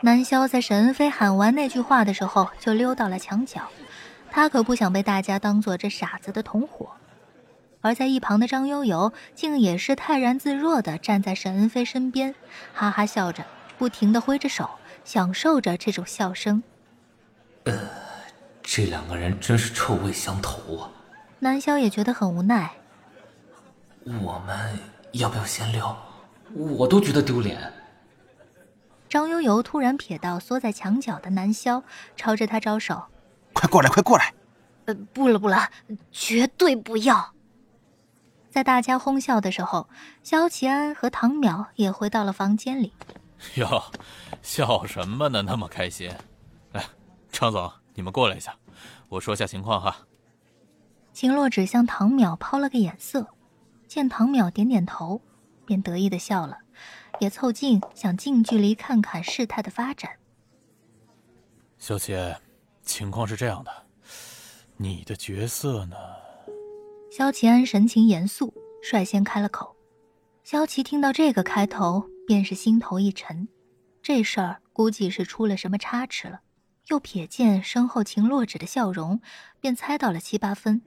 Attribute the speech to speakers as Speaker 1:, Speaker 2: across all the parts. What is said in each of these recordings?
Speaker 1: 南萧在沈恩飞喊完那句话的时候，就溜到了墙角。他可不想被大家当做这傻子的同伙。而在一旁的张悠悠，竟也是泰然自若地站在沈恩飞身边，哈哈笑着，不停地挥着手，享受着这种笑声。
Speaker 2: 呃，这两个人真是臭味相投啊！
Speaker 1: 南萧也觉得很无奈。
Speaker 2: 我们要不要先聊？我都觉得丢脸。
Speaker 1: 张悠悠突然瞥到缩在墙角的南萧，朝着他招手：“
Speaker 3: 快过来，快过来！”“
Speaker 1: 呃，不了不了，绝对不要。”在大家哄笑的时候，萧齐安和唐淼也回到了房间里。
Speaker 4: 哟，笑什么呢？那么开心。来，张总，你们过来一下，我说下情况哈。
Speaker 1: 秦洛只向唐淼抛了个眼色，见唐淼点点头，便得意的笑了。也凑近，想近距离看看事态的发展。
Speaker 4: 小琪，情况是这样的，你的角色呢？
Speaker 1: 萧齐安神情严肃，率先开了口。萧齐听到这个开头，便是心头一沉，这事儿估计是出了什么差池了。又瞥见身后秦洛芷的笑容，便猜到了七八分。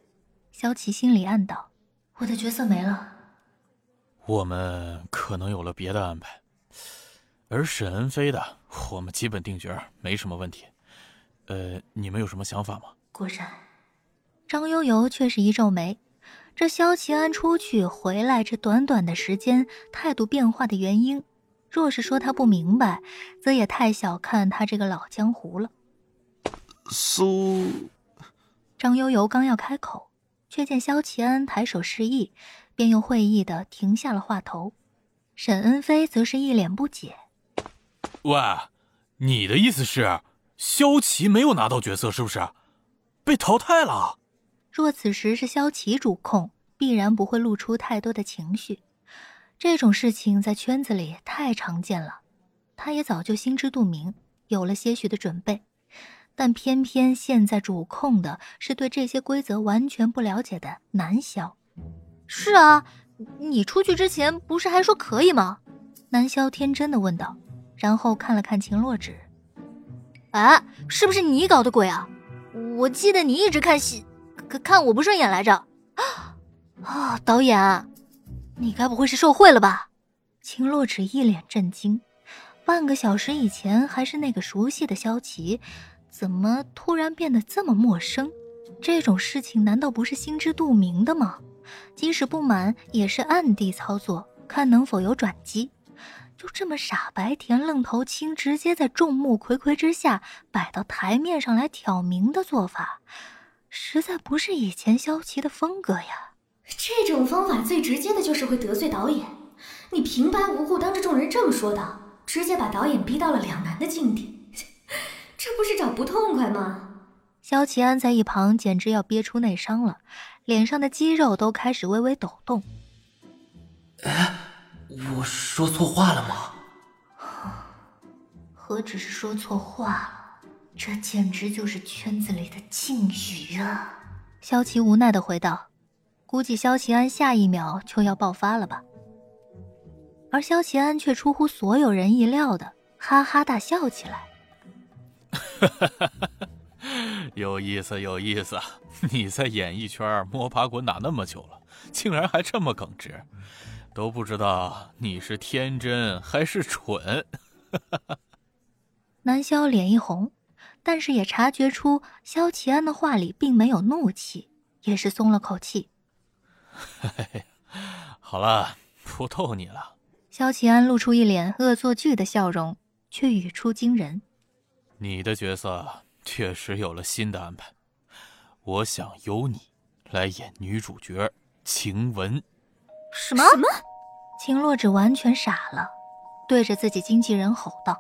Speaker 1: 萧齐心里暗道：“我的角色没了。”
Speaker 4: 我们可能有了别的安排，而沈恩飞的，我们基本定局，没什么问题。呃，你们有什么想法吗？
Speaker 1: 果然，张悠悠却是一皱眉。这萧齐安出去回来这短短的时间，态度变化的原因，若是说他不明白，则也太小看他这个老江湖了。
Speaker 3: 苏，
Speaker 1: 张悠悠刚要开口，却见萧齐安抬手示意。便又会意的停下了话头，沈恩飞则是一脸不解：“
Speaker 4: 喂，你的意思是萧琪没有拿到角色，是不是被淘汰了？”
Speaker 1: 若此时是萧琪主控，必然不会露出太多的情绪。这种事情在圈子里太常见了，他也早就心知肚明，有了些许的准备。但偏偏现在主控的是对这些规则完全不了解的南萧。是啊，你出去之前不是还说可以吗？南萧天真的问道，然后看了看秦洛芷，哎，是不是你搞的鬼啊？我记得你一直看戏，可看我不顺眼来着。啊，导演，你该不会是受贿了吧？秦洛芷一脸震惊，半个小时以前还是那个熟悉的萧琪，怎么突然变得这么陌生？这种事情难道不是心知肚明的吗？即使不满，也是暗地操作，看能否有转机。就这么傻白甜愣头青，直接在众目睽睽之下摆到台面上来挑明的做法，实在不是以前萧琪的风格呀。
Speaker 5: 这种方法最直接的就是会得罪导演。你平白无故当着众人这么说道，直接把导演逼到了两难的境地，这不是找不痛快吗？
Speaker 1: 萧齐安在一旁简直要憋出内伤了。脸上的肌肉都开始微微抖动。
Speaker 2: 哎，我说错话了吗？
Speaker 1: 何止是说错话了，这简直就是圈子里的禁语啊！萧齐无奈的回道：“估计萧齐安下一秒就要爆发了吧。”而萧齐安却出乎所有人意料的哈哈大笑起来。
Speaker 4: 哈。有意思，有意思！你在演艺圈摸爬滚打那么久了，竟然还这么耿直，都不知道你是天真还是蠢。
Speaker 1: 南萧脸一红，但是也察觉出萧齐安的话里并没有怒气，也是松了口气。
Speaker 4: 好了，不逗你了。
Speaker 1: 萧齐安露出一脸恶作剧的笑容，却语出惊人：“
Speaker 4: 你的角色。”确实有了新的安排，我想由你来演女主角晴雯。
Speaker 1: 什么？什么？秦洛芷完全傻了，对着自己经纪人吼道：“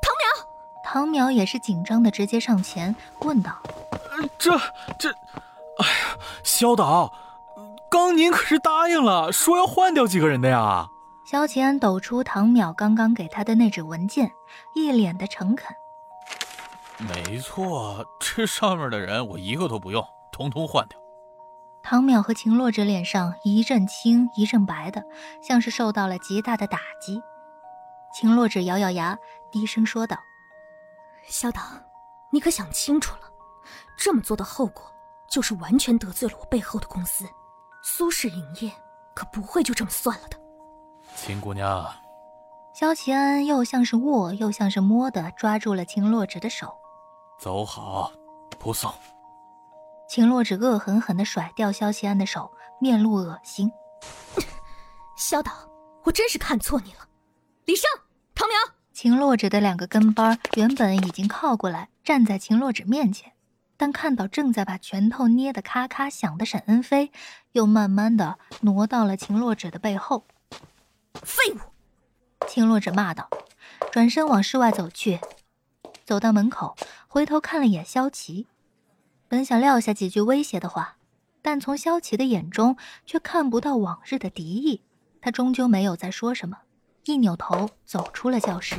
Speaker 5: 唐淼！”
Speaker 1: 唐淼也是紧张的，直接上前问道：“
Speaker 4: 这这……哎呀，肖导，刚您可是答应了，说要换掉几个人的呀？”
Speaker 1: 萧齐安抖出唐淼刚刚给他的那纸文件，一脸的诚恳。
Speaker 4: 没错，这上面的人我一个都不用，通通换掉。
Speaker 1: 唐淼和秦洛芷脸上一阵青一阵白的，像是受到了极大的打击。秦洛芷咬咬牙，低声说道：“
Speaker 5: 萧导，你可想清楚了，这么做的后果就是完全得罪了我背后的公司，苏氏影业可不会就这么算了的。”
Speaker 4: 秦姑娘，
Speaker 1: 萧齐安又像是握又像是摸的抓住了秦洛芷的手，
Speaker 4: 走好，不送。
Speaker 1: 秦洛芷恶狠狠地甩掉萧齐安的手，面露恶心。
Speaker 5: 萧导，我真是看错你了。李胜、唐苗，
Speaker 1: 秦洛芷的两个跟班原本已经靠过来站在秦洛芷面前，但看到正在把拳头捏得咔咔响的沈恩飞，又慢慢的挪到了秦洛芷的背后。
Speaker 5: 废物！
Speaker 1: 秦洛芷骂道，转身往室外走去。走到门口，回头看了眼萧琪，本想撂下几句威胁的话，但从萧琪的眼中却看不到往日的敌意。他终究没有再说什么，一扭头走出了教室。